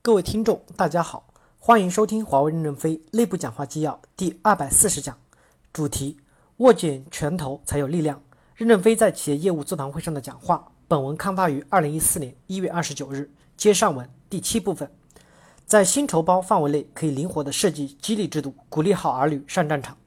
各位听众，大家好，欢迎收听华为任正非内部讲话纪要第二百四十讲，主题：握紧拳头才有力量。任正非在企业业务座谈会上的讲话。本文刊发于二零一四年一月二十九日。接上文第七部分，在薪酬包范围内可以灵活的设计激励制度，鼓励好儿女上战场。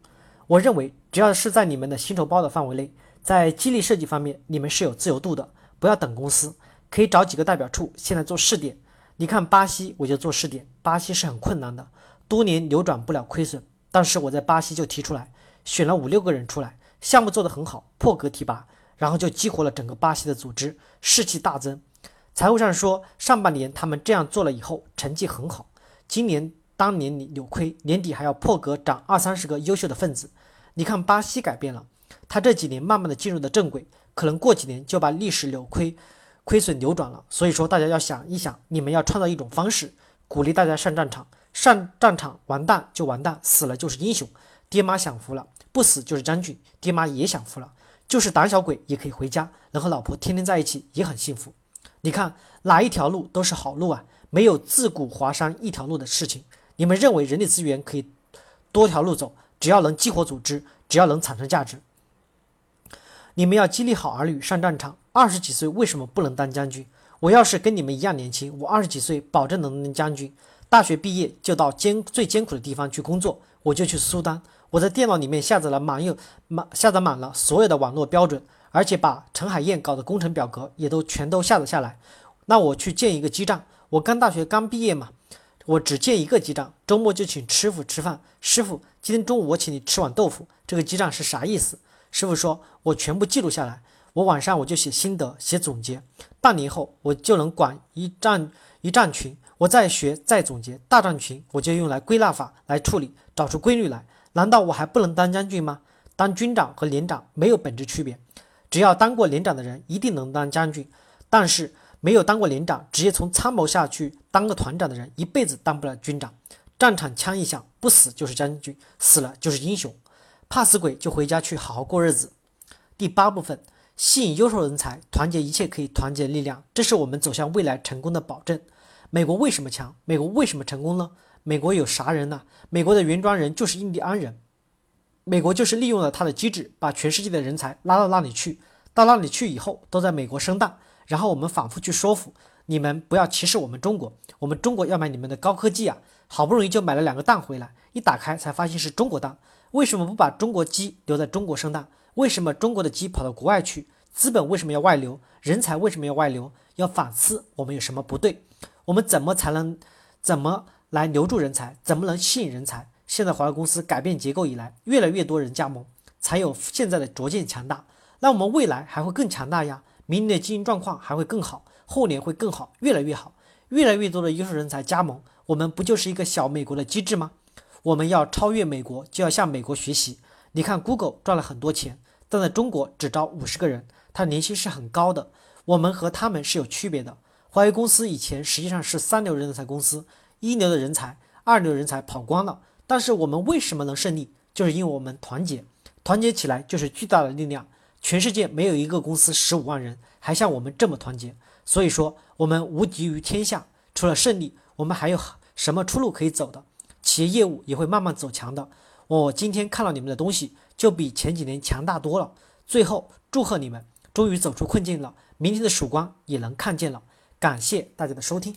我认为，只要是在你们的薪酬包的范围内，在激励设计方面，你们是有自由度的。不要等公司，可以找几个代表处，现在做试点。你看巴西，我就做试点。巴西是很困难的，多年扭转不了亏损。但是我在巴西就提出来，选了五六个人出来，项目做得很好，破格提拔，然后就激活了整个巴西的组织，士气大增。财务上说，上半年他们这样做了以后，成绩很好。今年当年你扭亏，年底还要破格涨二三十个优秀的分子。你看巴西改变了，他这几年慢慢的进入了正轨，可能过几年就把历史扭亏。亏损扭转了，所以说大家要想一想，你们要创造一种方式，鼓励大家上战场。上战场完蛋就完蛋，死了就是英雄。爹妈享福了，不死就是将军。爹妈也享福了，就是胆小鬼也可以回家，能和老婆天天在一起也很幸福。你看哪一条路都是好路啊，没有自古华山一条路的事情。你们认为人力资源可以多条路走，只要能激活组织，只要能产生价值。你们要激励好儿女上战场。二十几岁为什么不能当将军？我要是跟你们一样年轻，我二十几岁保证能当将军。大学毕业就到艰最艰苦的地方去工作，我就去苏丹。我在电脑里面下载了满有满下载满了所有的网络标准，而且把陈海燕搞的工程表格也都全都下载下来。那我去建一个基站，我刚大学刚毕业嘛，我只建一个基站，周末就请师傅吃饭。师傅，今天中午我请你吃碗豆腐，这个基站是啥意思？师傅说，我全部记录下来。我晚上我就写心得，写总结，半年后我就能管一站一战群，我再学再总结大战群，我就用来归纳法来处理，找出规律来。难道我还不能当将军吗？当军长和连长没有本质区别，只要当过连长的人一定能当将军，但是没有当过连长，直接从参谋下去当个团长的人一辈子当不了军长。战场枪一响，不死就是将军，死了就是英雄。怕死鬼就回家去好好过日子。第八部分。吸引优秀人才，团结一切可以团结的力量，这是我们走向未来成功的保证。美国为什么强？美国为什么成功呢？美国有啥人呢？美国的原装人就是印第安人。美国就是利用了他的机制，把全世界的人才拉到那里去，到那里去以后都在美国生蛋，然后我们反复去说服你们不要歧视我们中国，我们中国要买你们的高科技啊，好不容易就买了两个蛋回来，一打开才发现是中国蛋，为什么不把中国鸡留在中国生蛋？为什么中国的鸡跑到国外去？资本为什么要外流？人才为什么要外流？要反思我们有什么不对？我们怎么才能怎么来留住人才？怎么能吸引人才？现在华为公司改变结构以来，越来越多人加盟，才有现在的逐渐强大。那我们未来还会更强大呀！明年的经营状况还会更好，后年会更好，越来越好。越来越多的优秀人才加盟，我们不就是一个小美国的机制吗？我们要超越美国，就要向美国学习。你看，Google 赚了很多钱，但在中国只招五十个人，他年薪是很高的。我们和他们是有区别的。华为公司以前实际上是三流人才公司，一流的人才、二流人才跑光了。但是我们为什么能胜利？就是因为我们团结，团结起来就是巨大的力量。全世界没有一个公司十五万人还像我们这么团结。所以说，我们无敌于天下。除了胜利，我们还有什么出路可以走的？企业业务也会慢慢走强的。我今天看到你们的东西，就比前几年强大多了。最后，祝贺你们终于走出困境了，明天的曙光也能看见了。感谢大家的收听。